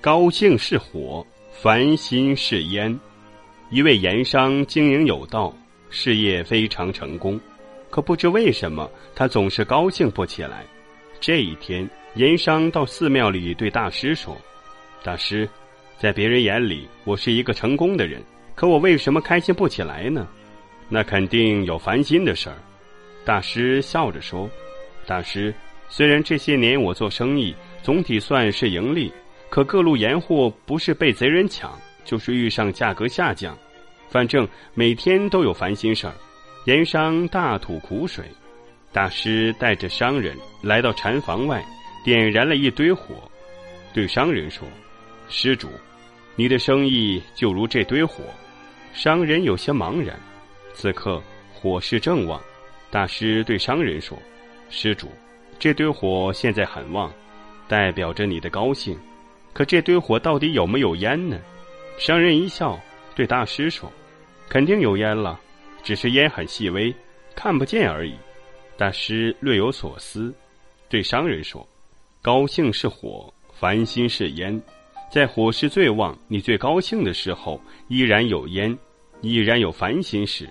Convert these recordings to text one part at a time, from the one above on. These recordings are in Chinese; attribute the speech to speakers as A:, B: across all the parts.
A: 高兴是火，烦心是烟。一位盐商经营有道，事业非常成功，可不知为什么他总是高兴不起来。这一天，盐商到寺庙里对大师说：“大师，在别人眼里我是一个成功的人，可我为什么开心不起来呢？那肯定有烦心的事儿。”大师笑着说：“大师，虽然这些年我做生意总体算是盈利。”可各路盐货不是被贼人抢，就是遇上价格下降，反正每天都有烦心事儿。盐商大吐苦水，大师带着商人来到禅房外，点燃了一堆火，对商人说：“施主，你的生意就如这堆火。”商人有些茫然。此刻火势正旺，大师对商人说：“施主，这堆火现在很旺，代表着你的高兴。”可这堆火到底有没有烟呢？商人一笑，对大师说：“肯定有烟了，只是烟很细微，看不见而已。”大师略有所思，对商人说：“高兴是火，烦心是烟。在火势最旺、你最高兴的时候，依然有烟，依然有烦心事。”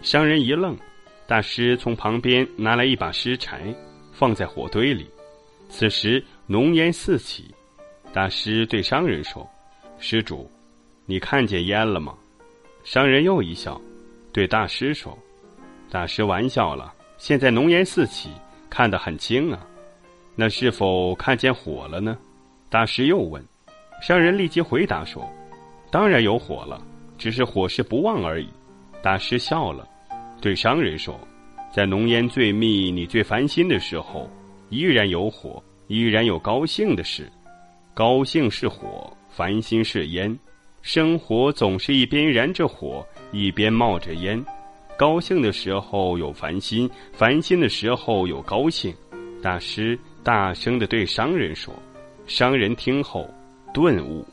A: 商人一愣，大师从旁边拿来一把湿柴，放在火堆里。此时浓烟四起。大师对商人说：“施主，你看见烟了吗？”商人又一笑，对大师说：“大师玩笑了，现在浓烟四起，看得很清啊。那是否看见火了呢？”大师又问。商人立即回答说：“当然有火了，只是火势不旺而已。”大师笑了，对商人说：“在浓烟最密、你最烦心的时候，依然有火，依然有高兴的事。”高兴是火，烦心是烟。生活总是一边燃着火，一边冒着烟。高兴的时候有烦心，烦心的时候有高兴。大师大声的对商人说：“商人听后顿悟。”